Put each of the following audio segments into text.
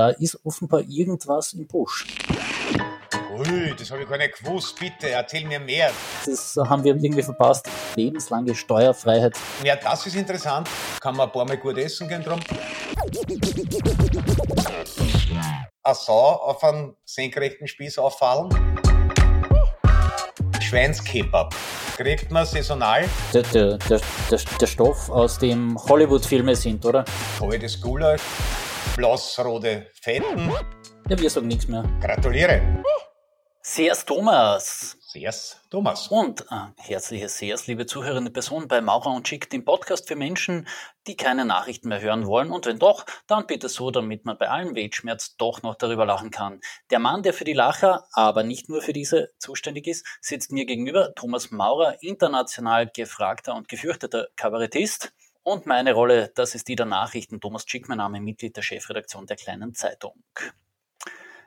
da ist offenbar irgendwas im Busch. Ui, das habe ich gar nicht gewusst. Bitte, erzähl mir mehr. Das haben wir irgendwie verpasst. Lebenslange Steuerfreiheit. Ja, das ist interessant. Kann man ein paar Mal gut essen gehen drum. Eine Sau auf einen senkrechten Spieß auffallen. Schweinskebab. Kriegt man saisonal. Der, der, der, der, Stoff, aus dem Hollywood-Filme sind, oder? Kaltes Gulasch. Blassrote Fetten. Ja, wir sagen nichts mehr. Gratuliere. Sehr's Thomas. Sehr's Thomas. Und äh, herzliches Sehr's, liebe zuhörende Person bei Maurer und Schick, dem Podcast für Menschen, die keine Nachrichten mehr hören wollen. Und wenn doch, dann bitte so, damit man bei allem Weltschmerz doch noch darüber lachen kann. Der Mann, der für die Lacher, aber nicht nur für diese zuständig ist, sitzt mir gegenüber. Thomas Maurer, international gefragter und gefürchteter Kabarettist. Und meine Rolle, das ist die der Nachrichten. Thomas Schick, mein Name, Mitglied der Chefredaktion der Kleinen Zeitung.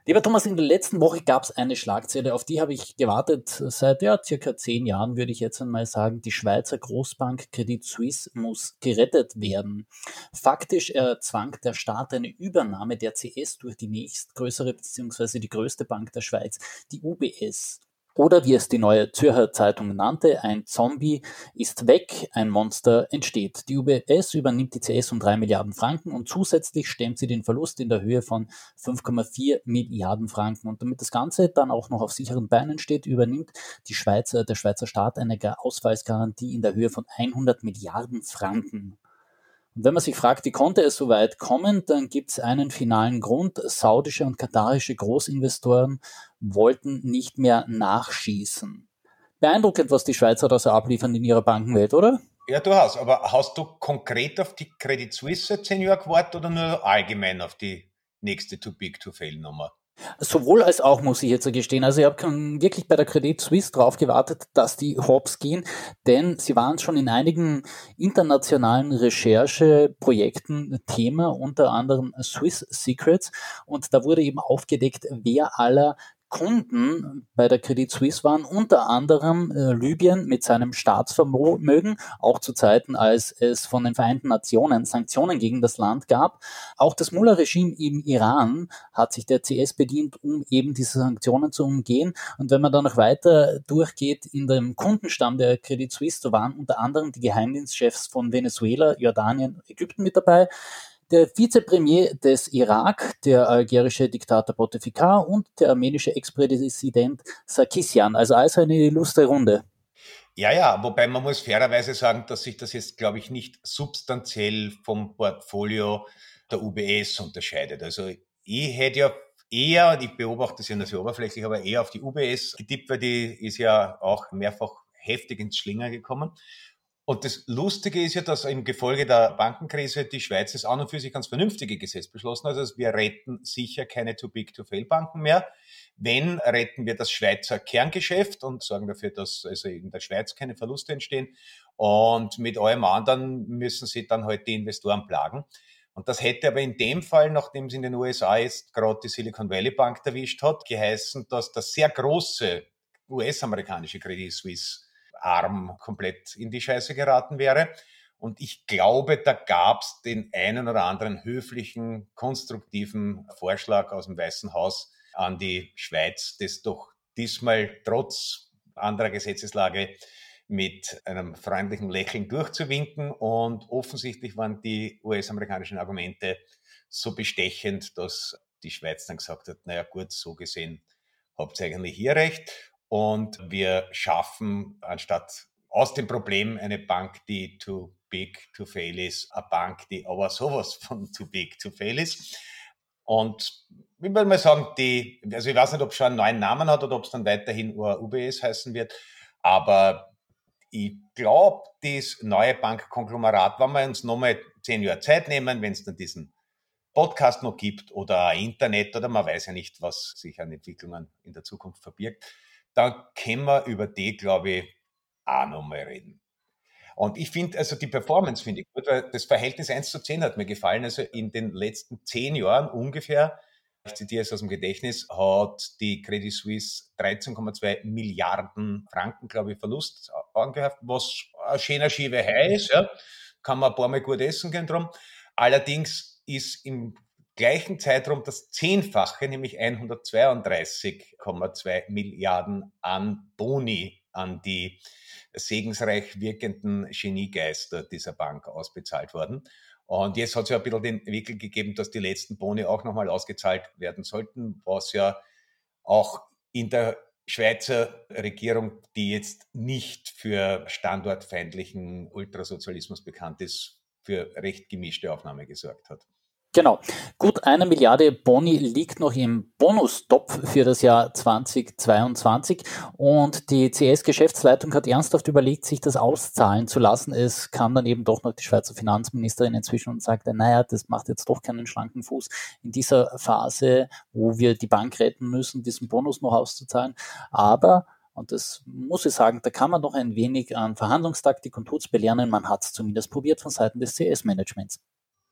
Lieber Thomas, in der letzten Woche gab es eine Schlagzeile, auf die habe ich gewartet seit ja, circa zehn Jahren, würde ich jetzt einmal sagen. Die Schweizer Großbank Credit Suisse muss gerettet werden. Faktisch erzwang der Staat eine Übernahme der CS durch die nächstgrößere bzw. die größte Bank der Schweiz, die UBS. Oder wie es die neue Zürcher Zeitung nannte, ein Zombie ist weg, ein Monster entsteht. Die UBS übernimmt die CS um drei Milliarden Franken und zusätzlich stemmt sie den Verlust in der Höhe von 5,4 Milliarden Franken. Und damit das Ganze dann auch noch auf sicheren Beinen steht, übernimmt die Schweizer, der Schweizer Staat eine Ausfallsgarantie in der Höhe von 100 Milliarden Franken. Und wenn man sich fragt, wie konnte es so weit kommen, dann gibt es einen finalen Grund. Saudische und katarische Großinvestoren wollten nicht mehr nachschießen. Beeindruckend, was die Schweizer da so abliefern in ihrer Bankenwelt, oder? Ja, du hast. Aber hast du konkret auf die Credit Suisse zehn Jahre gewartet oder nur allgemein auf die nächste Too Big to Fail Nummer? Sowohl als auch, muss ich jetzt gestehen. Also ich habe wirklich bei der Credit Suisse darauf gewartet, dass die Hops gehen, denn sie waren schon in einigen internationalen Rechercheprojekten Thema, unter anderem Swiss Secrets. Und da wurde eben aufgedeckt, wer aller Kunden bei der Credit Suisse waren unter anderem äh, Libyen mit seinem Staatsvermögen, auch zu Zeiten, als es von den Vereinten Nationen Sanktionen gegen das Land gab. Auch das Mullah-Regime im Iran hat sich der CS bedient, um eben diese Sanktionen zu umgehen. Und wenn man dann noch weiter durchgeht in dem Kundenstamm der Credit Suisse, da waren unter anderem die Geheimdienstchefs von Venezuela, Jordanien, Ägypten mit dabei der Vizepremier des Irak, der algerische Diktator Bouteflika und der armenische Ex-Präsident Sarkisian. Also alles eine illustre Runde. Ja, ja, wobei man muss fairerweise sagen, dass sich das jetzt, glaube ich, nicht substanziell vom Portfolio der UBS unterscheidet. Also ich hätte ja eher, ich beobachte das ja nur so oberflächlich, aber eher auf die UBS getippt, weil die ist ja auch mehrfach heftig ins Schlinger gekommen. Und das Lustige ist ja, dass im Gefolge der Bankenkrise die Schweiz es an und für sich ganz vernünftige Gesetz beschlossen hat. Also wir retten sicher keine Too-Big-to-Fail-Banken mehr. Wenn, retten wir das Schweizer Kerngeschäft und sorgen dafür, dass also in der Schweiz keine Verluste entstehen. Und mit allem anderen müssen sie dann halt die Investoren plagen. Und das hätte aber in dem Fall, nachdem es in den USA jetzt gerade die Silicon Valley Bank erwischt hat, geheißen, dass das sehr große US-amerikanische Credit Suisse Arm komplett in die Scheiße geraten wäre. Und ich glaube, da gab es den einen oder anderen höflichen, konstruktiven Vorschlag aus dem Weißen Haus an die Schweiz, das doch diesmal trotz anderer Gesetzeslage mit einem freundlichen Lächeln durchzuwinken. Und offensichtlich waren die US-amerikanischen Argumente so bestechend, dass die Schweiz dann gesagt hat, naja gut, so gesehen habt ihr eigentlich hier recht. Und wir schaffen anstatt aus dem Problem eine Bank, die too big to fail ist, eine Bank, die aber sowas von too big to fail ist. Und ich würde mal sagen, die, also ich weiß nicht, ob es schon einen neuen Namen hat oder ob es dann weiterhin UBS heißen wird, aber ich glaube, das neue Bankkonglomerat, wenn wir uns nochmal zehn Jahre Zeit nehmen, wenn es dann diesen Podcast noch gibt oder Internet oder man weiß ja nicht, was sich an Entwicklungen in der Zukunft verbirgt, da können wir über die, glaube ich, auch nochmal reden. Und ich finde, also die Performance finde ich gut, weil das Verhältnis 1 zu 10 hat mir gefallen. Also in den letzten zehn Jahren ungefähr, ich zitiere es aus dem Gedächtnis, hat die Credit Suisse 13,2 Milliarden Franken, glaube ich, Verlust angehäuft, was ein schöner Schiebe ist, ja. Kann man ein paar Mal gut essen gehen drum. Allerdings ist im gleichen Zeitraum das Zehnfache, nämlich 132,2 Milliarden an Boni an die segensreich wirkenden Geniegeister dieser Bank ausbezahlt worden. Und jetzt hat es ja ein bisschen den Wickel gegeben, dass die letzten Boni auch nochmal ausgezahlt werden sollten, was ja auch in der Schweizer Regierung, die jetzt nicht für standortfeindlichen Ultrasozialismus bekannt ist, für recht gemischte Aufnahme gesorgt hat. Genau. Gut eine Milliarde Boni liegt noch im Bonustopf für das Jahr 2022 und die CS-Geschäftsleitung hat ernsthaft überlegt, sich das auszahlen zu lassen. Es kam dann eben doch noch die Schweizer Finanzministerin inzwischen und sagte, naja, das macht jetzt doch keinen schlanken Fuß in dieser Phase, wo wir die Bank retten müssen, diesen Bonus noch auszuzahlen. Aber und das muss ich sagen, da kann man noch ein wenig an Verhandlungstaktik und Tuts belernen. Man hat es zumindest probiert von Seiten des CS-Managements.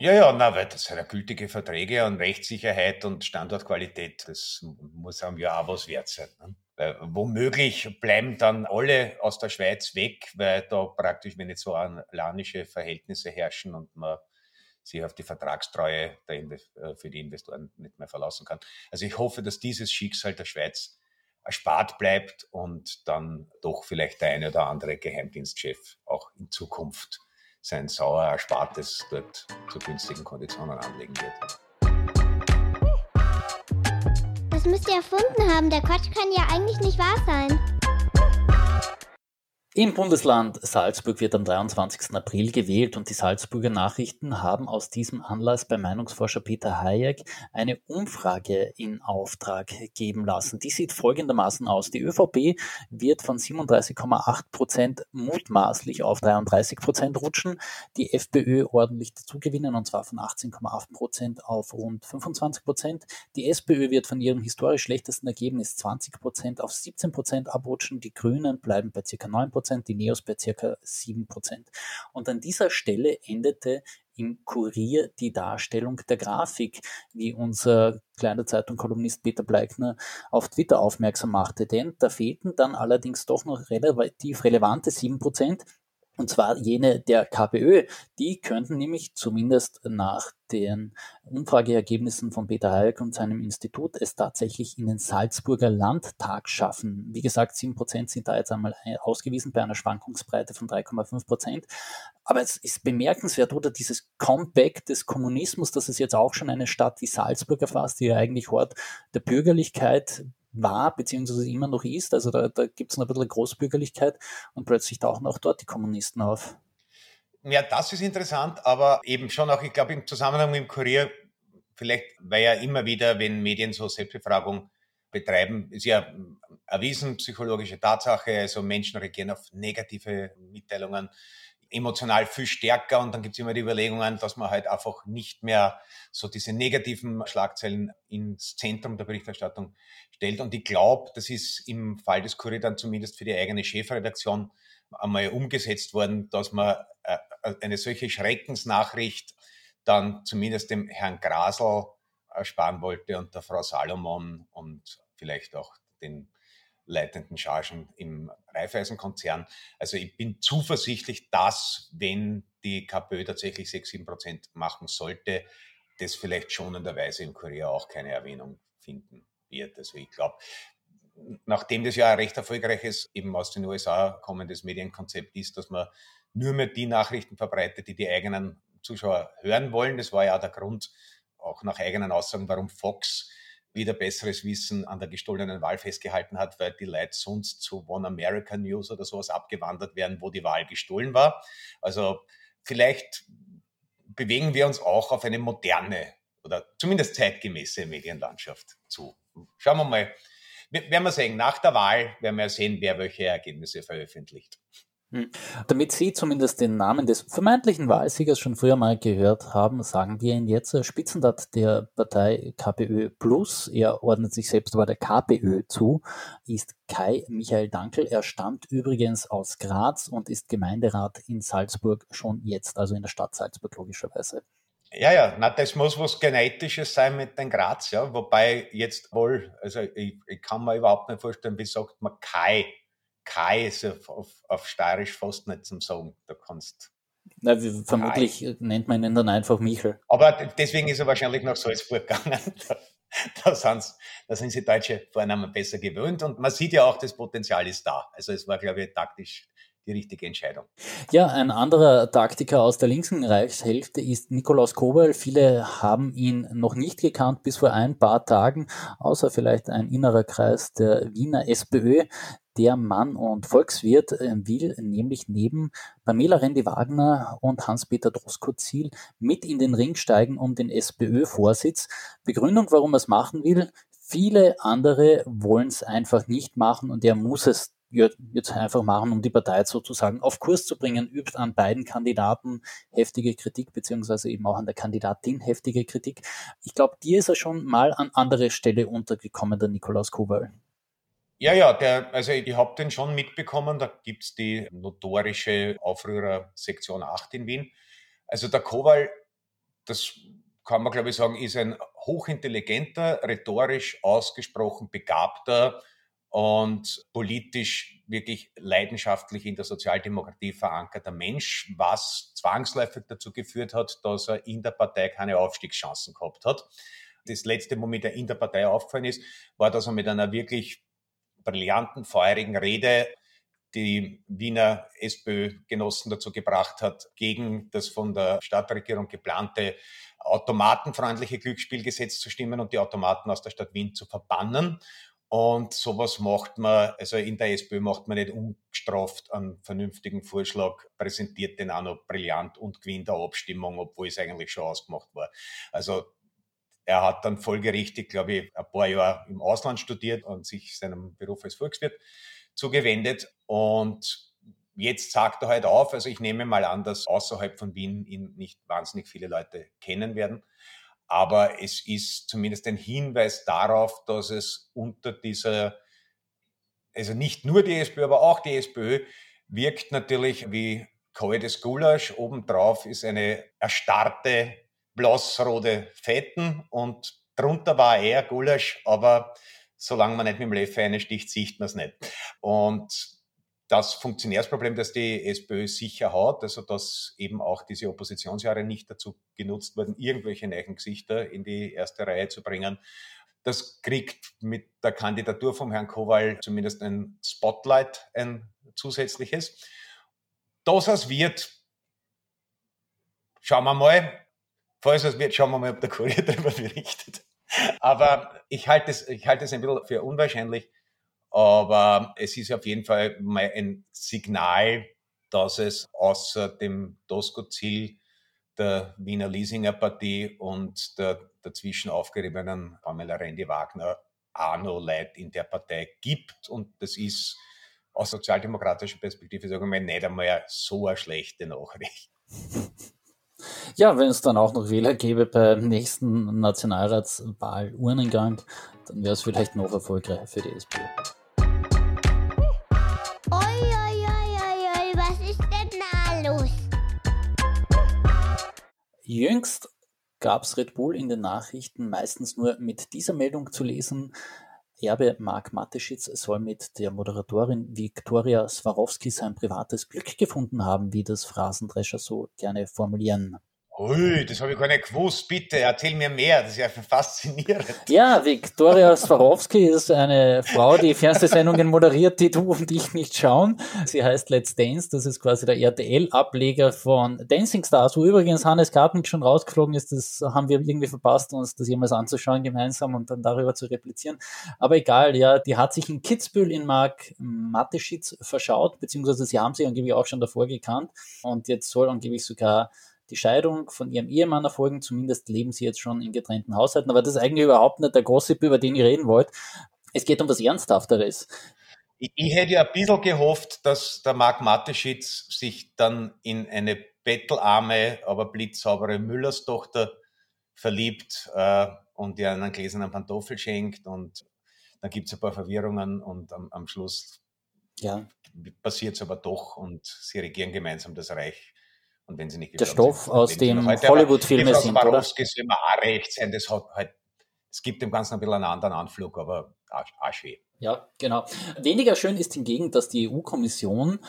Ja, ja, na, weil das sind ja gültige Verträge und Rechtssicherheit und Standortqualität, das muss einem ja auch was wert sein. Ne? Weil womöglich bleiben dann alle aus der Schweiz weg, weil da praktisch venezuelanische Verhältnisse herrschen und man sich auf die Vertragstreue äh, für die Investoren nicht mehr verlassen kann. Also ich hoffe, dass dieses Schicksal der Schweiz erspart bleibt und dann doch vielleicht der eine oder andere Geheimdienstchef auch in Zukunft sein sauer Erspartes dort zu günstigen Konditionen anlegen wird. Das müsst ihr erfunden haben. Der Quatsch kann ja eigentlich nicht wahr sein. Im Bundesland Salzburg wird am 23. April gewählt und die Salzburger Nachrichten haben aus diesem Anlass bei Meinungsforscher Peter Hayek eine Umfrage in Auftrag geben lassen. Die sieht folgendermaßen aus. Die ÖVP wird von 37,8 Prozent mutmaßlich auf 33 Prozent rutschen, die FPÖ ordentlich dazugewinnen und zwar von 18,8 Prozent auf rund 25 Prozent. Die SPÖ wird von ihrem historisch schlechtesten Ergebnis 20 Prozent auf 17 Prozent abrutschen. Die Grünen bleiben bei ca. 9 Prozent Prozent, die Neos bei circa 7 Prozent. Und an dieser Stelle endete im Kurier die Darstellung der Grafik, wie unser kleiner Zeitung-Kolumnist Peter Bleikner auf Twitter aufmerksam machte. Denn da fehlten dann allerdings doch noch relativ relevante 7 Prozent, und zwar jene der KPÖ. Die könnten nämlich zumindest nach den Umfrageergebnissen von Peter Hayek und seinem Institut es tatsächlich in den Salzburger Landtag schaffen. Wie gesagt, sieben Prozent sind da jetzt einmal ausgewiesen bei einer Schwankungsbreite von 3,5 Prozent. Aber es ist bemerkenswert, oder dieses Comeback des Kommunismus, dass es jetzt auch schon eine Stadt wie Salzburg erfasst, die ja eigentlich Hort der Bürgerlichkeit war, beziehungsweise immer noch ist. Also da, da gibt es ein bisschen Großbürgerlichkeit und plötzlich tauchen auch dort die Kommunisten auf. Ja, das ist interessant, aber eben schon auch, ich glaube, im Zusammenhang mit dem Kurier, vielleicht, weil ja immer wieder, wenn Medien so Selbstbefragung betreiben, ist ja erwiesen, psychologische Tatsache, also Menschen reagieren auf negative Mitteilungen emotional viel stärker und dann gibt es immer die Überlegungen, dass man halt einfach nicht mehr so diese negativen Schlagzeilen ins Zentrum der Berichterstattung stellt. Und ich glaube, das ist im Fall des Kurier dann zumindest für die eigene Chefredaktion einmal umgesetzt worden, dass man äh, eine solche Schreckensnachricht dann zumindest dem Herrn Grasel ersparen wollte und der Frau Salomon und vielleicht auch den leitenden Chargen im Raiffeisenkonzern. Also ich bin zuversichtlich, dass, wenn die KPÖ tatsächlich 6, 7 Prozent machen sollte, das vielleicht schonenderweise in Korea auch keine Erwähnung finden wird. Also ich glaube, nachdem das ja ein recht erfolgreiches, eben aus den USA kommendes Medienkonzept ist, dass man nur mehr die Nachrichten verbreitet, die die eigenen Zuschauer hören wollen. Das war ja auch der Grund, auch nach eigenen Aussagen, warum Fox wieder besseres Wissen an der gestohlenen Wahl festgehalten hat, weil die Leute sonst zu One America News oder sowas abgewandert werden, wo die Wahl gestohlen war. Also vielleicht bewegen wir uns auch auf eine moderne oder zumindest zeitgemäße Medienlandschaft zu. Schauen wir mal. Werden wir sehen, nach der Wahl werden wir sehen, wer welche Ergebnisse veröffentlicht. Hm. Damit Sie zumindest den Namen des vermeintlichen Wahlsiegers schon früher mal gehört haben, sagen wir ihn jetzt. Spitzenrat der Partei KPÖ Plus, er ordnet sich selbst aber der KPÖ zu, ist Kai Michael Dankel. Er stammt übrigens aus Graz und ist Gemeinderat in Salzburg schon jetzt, also in der Stadt Salzburg logischerweise. Ja, ja, na, das muss was Genetisches sein mit den Graz, ja. Wobei jetzt wohl, also ich, ich kann mir überhaupt nicht vorstellen, wie sagt man Kai Kai ist auf, auf, auf Steirisch fast nicht zum Sagen. Da kannst Na, vermutlich Nein. nennt man ihn dann einfach Michel. Aber deswegen ist er wahrscheinlich nach Salzburg gegangen. da, sind's, da sind sie deutsche Vornamen besser gewöhnt und man sieht ja auch, das Potenzial ist da. Also es war, glaube ich, taktisch die richtige Entscheidung. Ja, ein anderer Taktiker aus der linken Reichshälfte ist Nikolaus Kowal. Viele haben ihn noch nicht gekannt bis vor ein paar Tagen, außer vielleicht ein innerer Kreis der Wiener SPÖ. Der Mann und Volkswirt will nämlich neben Pamela Rendi-Wagner und Hans-Peter Doskozil mit in den Ring steigen um den SPÖ-Vorsitz. Begründung, warum er es machen will, viele andere wollen es einfach nicht machen und er muss es jetzt einfach machen, um die Partei sozusagen auf Kurs zu bringen, übt an beiden Kandidaten heftige Kritik, beziehungsweise eben auch an der Kandidatin heftige Kritik. Ich glaube, dir ist er schon mal an andere Stelle untergekommen, der Nikolaus Kowal. Ja, ja, der, also ich habe den schon mitbekommen, da gibt's die notorische Aufrührer Sektion 8 in Wien. Also der Kowal, das kann man glaube ich sagen, ist ein hochintelligenter, rhetorisch ausgesprochen begabter, und politisch wirklich leidenschaftlich in der Sozialdemokratie verankerter Mensch, was zwangsläufig dazu geführt hat, dass er in der Partei keine Aufstiegschancen gehabt hat. Das letzte, womit er in der Partei aufgefallen ist, war, dass er mit einer wirklich brillanten, feurigen Rede die Wiener SPÖ-Genossen dazu gebracht hat, gegen das von der Stadtregierung geplante automatenfreundliche Glücksspielgesetz zu stimmen und die Automaten aus der Stadt Wien zu verbannen. Und sowas macht man, also in der SPÖ macht man nicht ungestraft einen vernünftigen Vorschlag, präsentiert den auch noch brillant und gewinnt der Abstimmung, obwohl es eigentlich schon ausgemacht war. Also er hat dann folgerichtig, glaube ich, ein paar Jahre im Ausland studiert und sich seinem Beruf als Volkswirt zugewendet. Und jetzt sagt er halt auf, also ich nehme mal an, dass außerhalb von Wien ihn nicht wahnsinnig viele Leute kennen werden. Aber es ist zumindest ein Hinweis darauf, dass es unter dieser, also nicht nur die SPÖ, aber auch die SPÖ wirkt natürlich wie kaltes Gulasch. Obendrauf ist eine erstarrte blassrote Fetten und drunter war eher Gulasch, aber solange man nicht mit dem Löffel eine sticht, sieht man es nicht. Und das Funktionärsproblem, das die SPÖ sicher hat, also dass eben auch diese Oppositionsjahre nicht dazu genutzt wurden, irgendwelche neuen Gesichter in die erste Reihe zu bringen. Das kriegt mit der Kandidatur vom Herrn Kowal zumindest ein Spotlight, ein zusätzliches. Dass es wird, schauen wir mal. Falls es wird, schauen wir mal, ob der Kurier darüber berichtet. Aber ich halte es, ich halte es ein bisschen für unwahrscheinlich, aber es ist auf jeden Fall mal ein Signal, dass es außer dem DOSCO-Ziel der Wiener Leasinger Partie und der dazwischen aufgeriebenen Pamela Rendi-Wagner auch noch Leute in der Partei gibt. Und das ist aus sozialdemokratischer Perspektive, sagen wir mal, nicht einmal so eine schlechte Nachricht. Ja, wenn es dann auch noch Wähler gäbe beim nächsten Nationalratswahl-Urnengang, dann wäre es vielleicht noch erfolgreicher für die SPÖ. Jüngst gab es Red Bull in den Nachrichten meistens nur mit dieser Meldung zu lesen. Erbe Mark Mateschitz soll mit der Moderatorin Viktoria Swarovski sein privates Glück gefunden haben, wie das Phrasendrescher so gerne formulieren. Ui, das habe ich gar nicht gewusst. Bitte, erzähl mir mehr. Das ist ja faszinierend. Ja, Viktoria Swarovski ist eine Frau, die Fernsehsendungen moderiert, die du und ich nicht schauen. Sie heißt Let's Dance. Das ist quasi der RTL-Ableger von Dancing Stars, wo übrigens Hannes Kartnick schon rausgeflogen ist. Das haben wir irgendwie verpasst, uns das jemals anzuschauen gemeinsam und dann darüber zu replizieren. Aber egal, ja, die hat sich in Kitzbühel in Mark Mateschitz verschaut, beziehungsweise sie haben sich angeblich auch schon davor gekannt. Und jetzt soll angeblich sogar die Scheidung von ihrem Ehemann erfolgen. Zumindest leben sie jetzt schon in getrennten Haushalten. Aber das ist eigentlich überhaupt nicht der Gossip, über den ich reden wollte. Es geht um was Ernsthafteres. Ich, ich hätte ja ein bisschen gehofft, dass der Marc Mateschitz sich dann in eine bettelarme, aber blitzsaubere Müllerstochter verliebt äh, und ihr einen gläsernen Pantoffel schenkt und dann gibt es ein paar Verwirrungen und am, am Schluss ja. passiert es aber doch und sie regieren gemeinsam das Reich und wenn sie nicht Der Stoff sind, aus dem Hollywood-Filme sind, oder? soll mir auch recht sein, das hat halt, es gibt dem Ganzen ein bisschen einen anderen Anflug, aber auch, auch schön. Ja, genau. Weniger schön ist hingegen, dass die EU-Kommission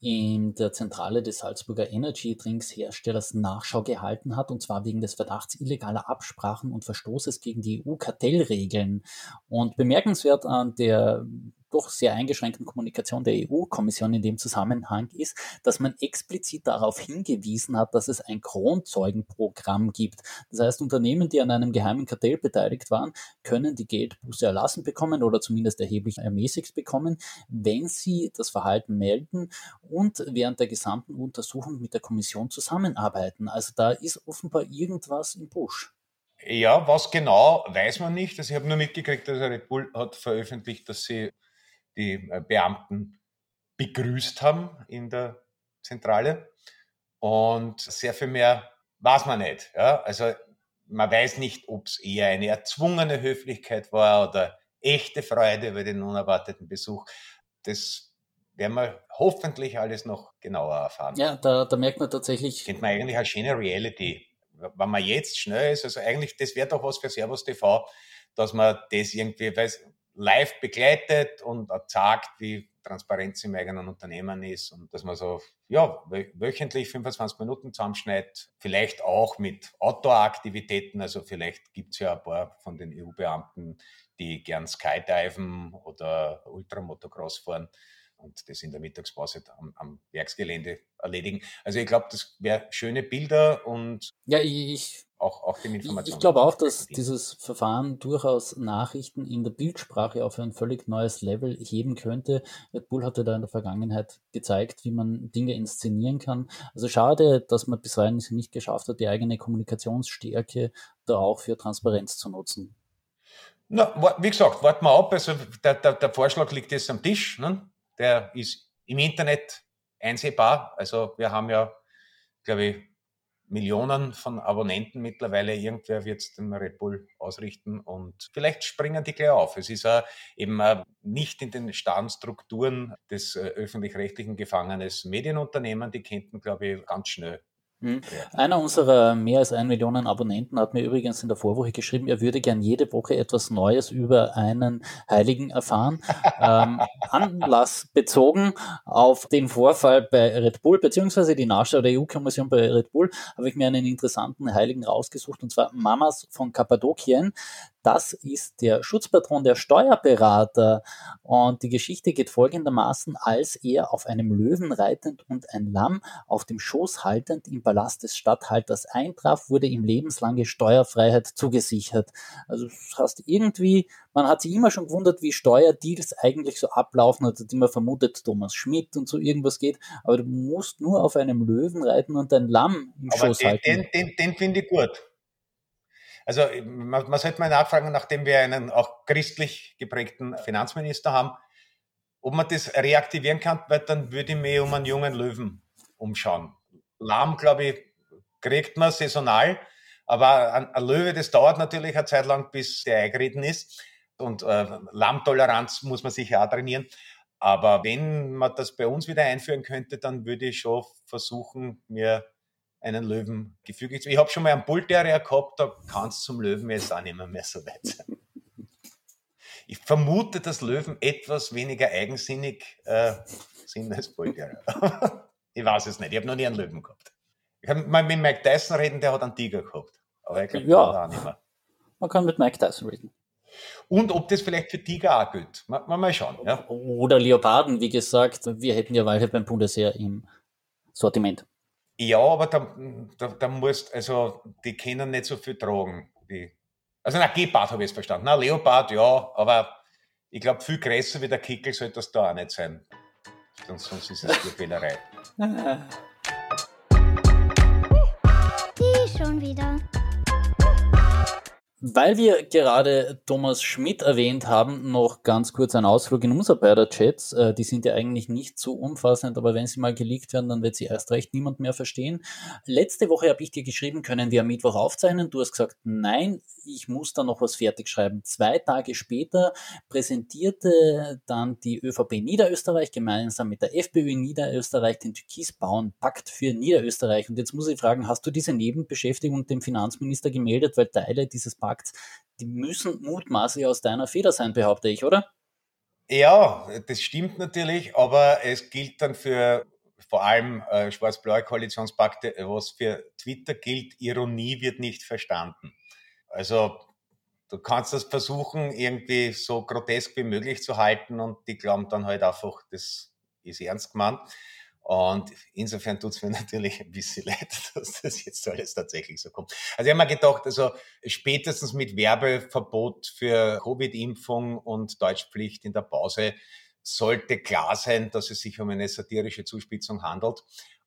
in der Zentrale des Salzburger Energy Drinks Herstellers Nachschau gehalten hat, und zwar wegen des Verdachts illegaler Absprachen und Verstoßes gegen die EU-Kartellregeln. Und bemerkenswert an der doch sehr eingeschränkten Kommunikation der EU-Kommission in dem Zusammenhang ist, dass man explizit darauf hingewiesen hat, dass es ein Kronzeugenprogramm gibt. Das heißt, Unternehmen, die an einem geheimen Kartell beteiligt waren, können die Geldbuße erlassen bekommen oder zumindest erheblich ermäßigt bekommen, wenn sie das Verhalten melden und während der gesamten Untersuchung mit der Kommission zusammenarbeiten. Also da ist offenbar irgendwas im Busch. Ja, was genau, weiß man nicht. Also ich habe nur mitgekriegt, dass Red Bull hat veröffentlicht, dass sie die äh, Beamten begrüßt haben in der Zentrale. Und sehr viel mehr weiß man nicht. Ja? Also man weiß nicht, ob es eher eine erzwungene Höflichkeit war oder echte Freude über den unerwarteten Besuch. Das werden wir hoffentlich alles noch genauer erfahren. Ja, da, da merkt man tatsächlich. Kennt man eigentlich eine schöne Reality. Wenn man jetzt schnell ist, also eigentlich, das wäre doch was für Servus TV, dass man das irgendwie, weil live begleitet und zeigt, wie Transparenz im eigenen Unternehmen ist und dass man so ja, wöchentlich 25 Minuten zusammenschneidet, vielleicht auch mit Outdoor-Aktivitäten, also vielleicht gibt es ja ein paar von den EU-Beamten, die gern Skydiven oder Ultramotocross fahren und das in der Mittagspause am, am Werksgelände erledigen. Also ich glaube, das wäre schöne Bilder und ja, ich auch, auch den Informationen. Ich glaube auch, dass dieses Verfahren durchaus Nachrichten in der Bildsprache auf ein völlig neues Level heben könnte. Red Bull hatte da in der Vergangenheit gezeigt, wie man Dinge inszenieren kann. Also schade, dass man bisweilen es nicht geschafft hat, die eigene Kommunikationsstärke da auch für Transparenz zu nutzen. Na, wie gesagt, warten wir ab. Also der, der, der Vorschlag liegt jetzt am Tisch. Ne? Der ist im Internet einsehbar. Also wir haben ja, glaube ich, Millionen von Abonnenten mittlerweile. Irgendwer wird es dem Red Bull ausrichten und vielleicht springen die gleich auf. Es ist uh, eben uh, nicht in den starren Strukturen des uh, öffentlich-rechtlichen Gefangenes Medienunternehmen. Die kennt man, glaube ich, ganz schnell hm. Einer unserer mehr als ein Millionen Abonnenten hat mir übrigens in der Vorwoche geschrieben, er würde gern jede Woche etwas Neues über einen Heiligen erfahren. ähm, anlassbezogen auf den Vorfall bei Red Bull, beziehungsweise die Nachschau der EU-Kommission bei Red Bull, habe ich mir einen interessanten Heiligen rausgesucht, und zwar Mamas von Kappadokien. Das ist der Schutzpatron der Steuerberater. Und die Geschichte geht folgendermaßen, als er auf einem Löwen reitend und ein Lamm auf dem Schoß haltend im Palast des Statthalters eintraf, wurde ihm lebenslange Steuerfreiheit zugesichert. Also das heißt irgendwie, man hat sich immer schon gewundert, wie Steuerdeals eigentlich so ablaufen, hat immer vermutet, Thomas Schmidt und so irgendwas geht, aber du musst nur auf einem Löwen reiten und ein Lamm im aber Schoß den, halten. Den, den, den finde ich gut. Also man, man sollte mal nachfragen, nachdem wir einen auch christlich geprägten Finanzminister haben, ob man das reaktivieren kann, weil dann würde ich mir um einen jungen Löwen umschauen. Lahm, glaube ich, kriegt man saisonal, aber ein, ein, Löwe, das dauert natürlich eine Zeit lang, bis der eingeritten ist. Und äh, Lahmtoleranz muss man sicher auch trainieren. Aber wenn man das bei uns wieder einführen könnte, dann würde ich schon versuchen, mir einen Löwen gefügig. Ich habe schon mal einen Bullterrier gehabt, da kann es zum Löwen jetzt auch nicht mehr, mehr so weit sein. Ich vermute, dass Löwen etwas weniger eigensinnig äh, sind als Bullterrier. ich weiß es nicht, ich habe noch nie einen Löwen gehabt. Ich kann mal mit Mike Tyson reden, der hat einen Tiger gehabt. Aber ich glaube, ja, auch nicht mehr. Man kann mit Mike Tyson reden. Und ob das vielleicht für Tiger auch gilt. Mal, mal schauen. Ja. Oder Leoparden, wie gesagt. Wir hätten ja Walche beim Bundesheer im Sortiment. Ja, aber da, da, da musst, also die können nicht so viel tragen. Die, also na, Gepard habe ich jetzt verstanden. Na, Leopard, ja, aber ich glaube, viel größer wie der Kickel sollte das da auch nicht sein. Sonst ist es Fehlerei. Die schon wieder. Weil wir gerade Thomas Schmidt erwähnt haben, noch ganz kurz ein Ausflug in unser beider Chats. Äh, die sind ja eigentlich nicht zu umfassend, aber wenn sie mal geleakt werden, dann wird sie erst recht niemand mehr verstehen. Letzte Woche habe ich dir geschrieben, können wir am Mittwoch aufzeichnen? Du hast gesagt, nein, ich muss da noch was fertig schreiben. Zwei Tage später präsentierte dann die ÖVP Niederösterreich gemeinsam mit der FPÖ Niederösterreich den Türkisbauen Pakt für Niederösterreich. Und jetzt muss ich fragen, hast du diese Nebenbeschäftigung dem Finanzminister gemeldet, weil Teile dieses Pakts Markt, die müssen mutmaßlich aus deiner Feder sein, behaupte ich, oder? Ja, das stimmt natürlich, aber es gilt dann für vor allem äh, schwarz-blaue Koalitionspakte, was für Twitter gilt, Ironie wird nicht verstanden. Also du kannst das versuchen, irgendwie so grotesk wie möglich zu halten und die glauben dann halt einfach, das ist ernst gemeint. Und insofern tut es mir natürlich ein bisschen leid, dass das jetzt alles tatsächlich so kommt. Also ich habe mir gedacht, also spätestens mit Werbeverbot für Covid-Impfung und Deutschpflicht in der Pause sollte klar sein, dass es sich um eine satirische Zuspitzung handelt.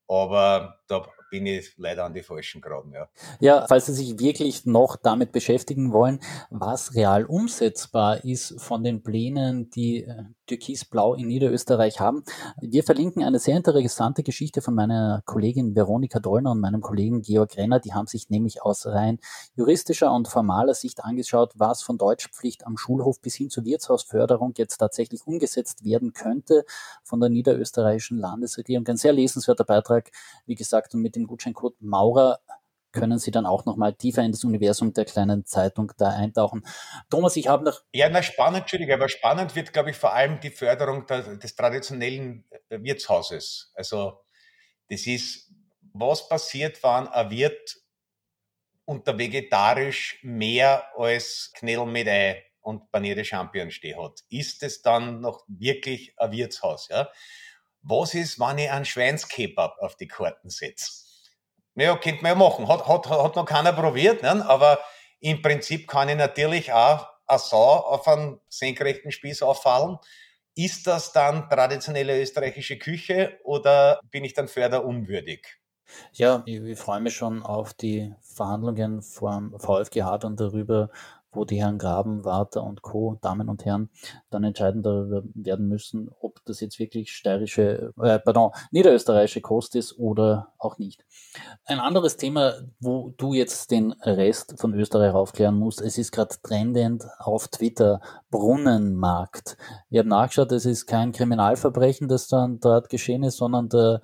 Aber da bin ich leider an die falschen geraten, ja. Ja, falls Sie sich wirklich noch damit beschäftigen wollen, was real umsetzbar ist von den Plänen, die äh, Türkisblau in Niederösterreich haben. Wir verlinken eine sehr interessante Geschichte von meiner Kollegin Veronika Dollner und meinem Kollegen Georg Renner. Die haben sich nämlich aus rein juristischer und formaler Sicht angeschaut, was von Deutschpflicht am Schulhof bis hin zur Wirtshausförderung jetzt tatsächlich umgesetzt werden könnte von der niederösterreichischen Landesregierung. Ein sehr lesenswerter Beitrag, wie gesagt, und mit dem Gutscheincode Maurer können Sie dann auch nochmal tiefer in das Universum der kleinen Zeitung da eintauchen. Thomas, ich habe noch. Ja, na spannend, Entschuldige, aber spannend wird, glaube ich, vor allem die Förderung der, des traditionellen Wirtshauses. Also, das ist, was passiert, wenn ein Wirt unter vegetarisch mehr als Knädel mit Ei und panierte Champion stehen hat? Ist es dann noch wirklich ein Wirtshaus? Ja? Was ist, wenn ich einen Schweinskebab auf die Karten setze? Naja, könnte man ja machen. Hat, hat, hat noch keiner probiert, ne? aber im Prinzip kann ich natürlich auch eine Sau auf einen senkrechten Spieß auffallen. Ist das dann traditionelle österreichische Küche oder bin ich dann förderunwürdig? Ja, ich, ich freue mich schon auf die Verhandlungen vom VfGH und darüber, wo die Herren Graben, Warter und Co., Damen und Herren, dann entscheiden darüber werden müssen, ob das jetzt wirklich steirische, äh, pardon, niederösterreichische Kost ist oder auch nicht. Ein anderes Thema, wo du jetzt den Rest von Österreich aufklären musst, es ist gerade trendend auf Twitter, Brunnenmarkt. Ich habe nachgeschaut, es ist kein Kriminalverbrechen, das dann dort geschehen ist, sondern der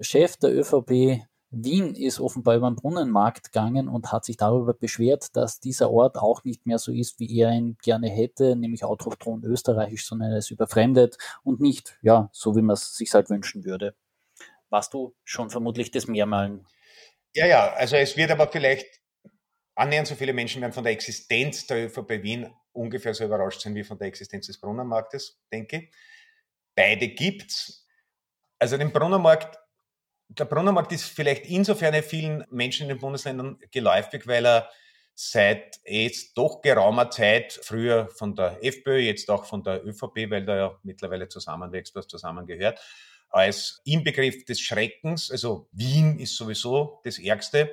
Chef der ÖVP Wien ist offenbar über den Brunnenmarkt gegangen und hat sich darüber beschwert, dass dieser Ort auch nicht mehr so ist, wie er ihn gerne hätte, nämlich autochthon österreichisch, sondern er ist überfremdet und nicht, ja, so wie man es sich halt wünschen würde. Warst du schon vermutlich des Mehrmalen? Ja, ja, also es wird aber vielleicht annähernd so viele Menschen werden von der Existenz der ÖVP Wien ungefähr so überrascht sein wie von der Existenz des Brunnenmarktes, denke ich. Beide gibt's. Also den Brunnenmarkt der Brunnermarkt ist vielleicht insofern vielen Menschen in den Bundesländern geläufig, weil er seit jetzt doch geraumer Zeit, früher von der FPÖ, jetzt auch von der ÖVP, weil da ja mittlerweile zusammenwächst, was zusammengehört, als Inbegriff des Schreckens, also Wien ist sowieso das Ärgste.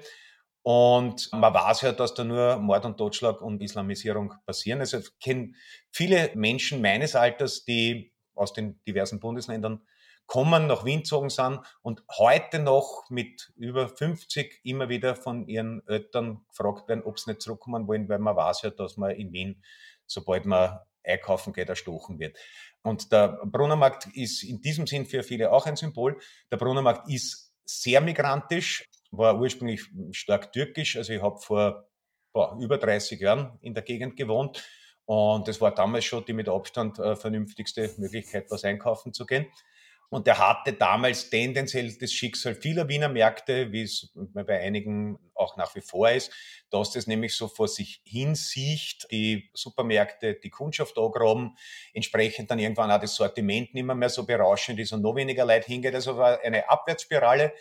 Und man weiß ja, dass da nur Mord und Totschlag und Islamisierung passieren. Also ich kenne viele Menschen meines Alters, die aus den diversen Bundesländern kommen, nach Wien gezogen sind und heute noch mit über 50 immer wieder von ihren Eltern gefragt werden, ob sie nicht zurückkommen wollen, weil man weiß ja, dass man in Wien, sobald man einkaufen geht, erstochen wird. Und der Brunnermarkt ist in diesem Sinn für viele auch ein Symbol. Der Brunnermarkt ist sehr migrantisch, war ursprünglich stark türkisch. Also ich habe vor boah, über 30 Jahren in der Gegend gewohnt und das war damals schon die mit Abstand äh, vernünftigste Möglichkeit, was einkaufen zu gehen. Und er hatte damals tendenziell das Schicksal vieler Wiener Märkte, wie es bei einigen auch nach wie vor ist, dass das nämlich so vor sich hinsieht, die Supermärkte, die Kundschaft angraben, entsprechend dann irgendwann auch das Sortiment nicht mehr, mehr so berauschend ist und noch weniger Leid hingeht. Also war eine Abwärtsspirale.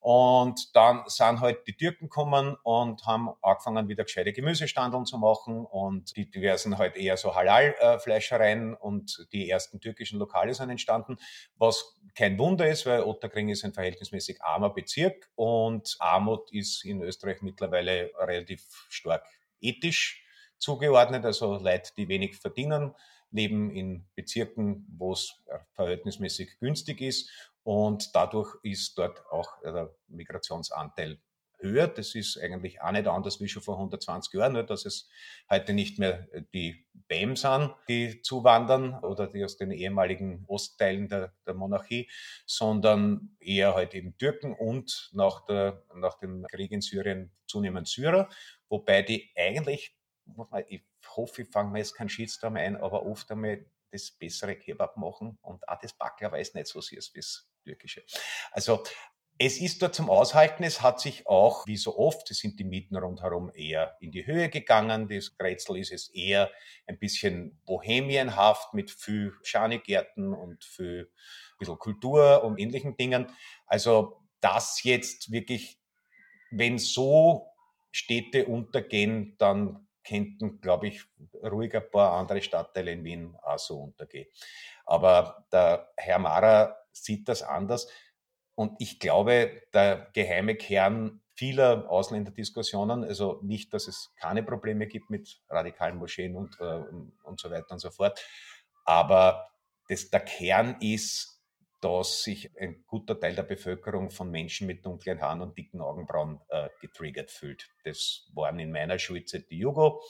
Und dann sind halt die Türken gekommen und haben angefangen, wieder gescheite Gemüsestandeln zu machen. Und die diversen halt eher so Halal-Fleischereien und die ersten türkischen Lokale sind entstanden, was kein Wunder ist, weil Otterkring ist ein verhältnismäßig armer Bezirk und Armut ist in Österreich mittlerweile relativ stark ethisch zugeordnet, also Leute, die wenig verdienen, leben in Bezirken, wo es verhältnismäßig günstig ist und dadurch ist dort auch der Migrationsanteil höher. Das ist eigentlich auch nicht anders wie schon vor 120 Jahren, nur dass es heute nicht mehr die BEM sind, die zuwandern oder die aus den ehemaligen Ostteilen der, der Monarchie, sondern eher halt eben Türken und nach, der, nach dem Krieg in Syrien zunehmend Syrer, wobei die eigentlich, ich hoffe, ich fange mir jetzt keinen Shitstorm ein, aber oft einmal das bessere Kebab machen und auch das Baklava ist nicht so süß, wie es türkische. Also es ist dort zum Aushalten. Es hat sich auch, wie so oft, es sind die Mieten rundherum eher in die Höhe gegangen. Das Grätzl ist es eher ein bisschen bohemienhaft mit viel Schanigärten und viel bisschen Kultur und ähnlichen Dingen. Also das jetzt wirklich, wenn so Städte untergehen, dann könnten, glaube ich, ruhig ein paar andere Stadtteile in Wien auch so untergehen. Aber der Herr Mara sieht das anders. Und ich glaube, der geheime Kern vieler Ausländerdiskussionen, also nicht, dass es keine Probleme gibt mit radikalen Moscheen und, äh, und so weiter und so fort, aber das, der Kern ist, dass sich ein guter Teil der Bevölkerung von Menschen mit dunklen Haaren und dicken Augenbrauen äh, getriggert fühlt. Das waren in meiner Schulzeit die Jugo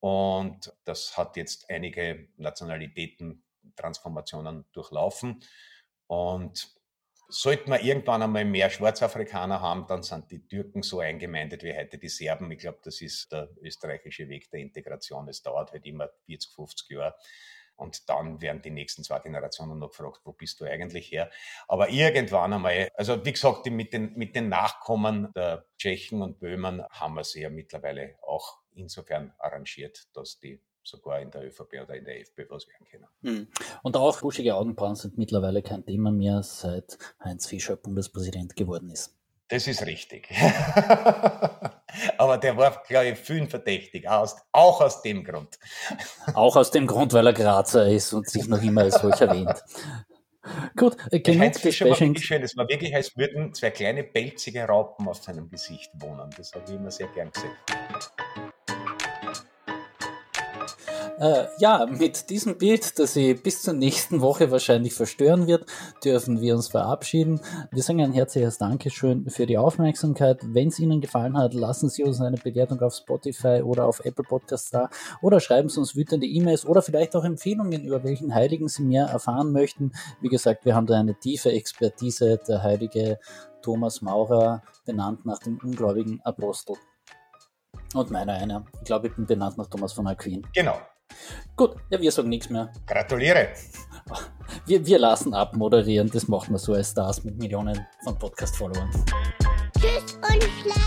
und das hat jetzt einige Nationalitäten, Transformationen durchlaufen. Und Sollten wir irgendwann einmal mehr Schwarzafrikaner haben, dann sind die Türken so eingemeindet wie heute die Serben. Ich glaube, das ist der österreichische Weg der Integration. Es dauert halt immer 40, 50 Jahre. Und dann werden die nächsten zwei Generationen noch gefragt, wo bist du eigentlich her? Aber irgendwann einmal, also wie gesagt, mit den, mit den Nachkommen der Tschechen und Böhmen haben wir sie ja mittlerweile auch insofern arrangiert, dass die sogar in der ÖVP oder in der FPÖ was werden können. Hm. Und auch buschige Augenbrauen sind mittlerweile kein Thema mehr, seit Heinz Fischer Bundespräsident geworden ist. Das ist richtig. Aber der war, glaube ich, vielen verdächtig, auch aus dem Grund. Auch aus dem Grund, weil er Grazer ist und sich noch immer als solch erwähnt. Gut, äh, genug war wirklich schön. Es war wirklich, als würden zwei kleine pelzige Raupen auf seinem Gesicht wohnen. Das habe ich immer sehr gern gesehen. Äh, ja, mit diesem Bild, das Sie bis zur nächsten Woche wahrscheinlich verstören wird, dürfen wir uns verabschieden. Wir sagen ein herzliches Dankeschön für die Aufmerksamkeit. Wenn es Ihnen gefallen hat, lassen Sie uns eine Bewertung auf Spotify oder auf Apple Podcasts da oder schreiben Sie uns wütende E-Mails oder vielleicht auch Empfehlungen, über welchen Heiligen Sie mehr erfahren möchten. Wie gesagt, wir haben da eine tiefe Expertise, der heilige Thomas Maurer, benannt nach dem ungläubigen Apostel. Und meiner einer. Ich glaube, ich bin benannt nach Thomas von Aquin. Genau. Gut, ja, wir sagen nichts mehr. Gratuliere. Wir, wir lassen abmoderieren, das machen wir so als Stars mit Millionen von Podcast-Followern. Tschüss und vielleicht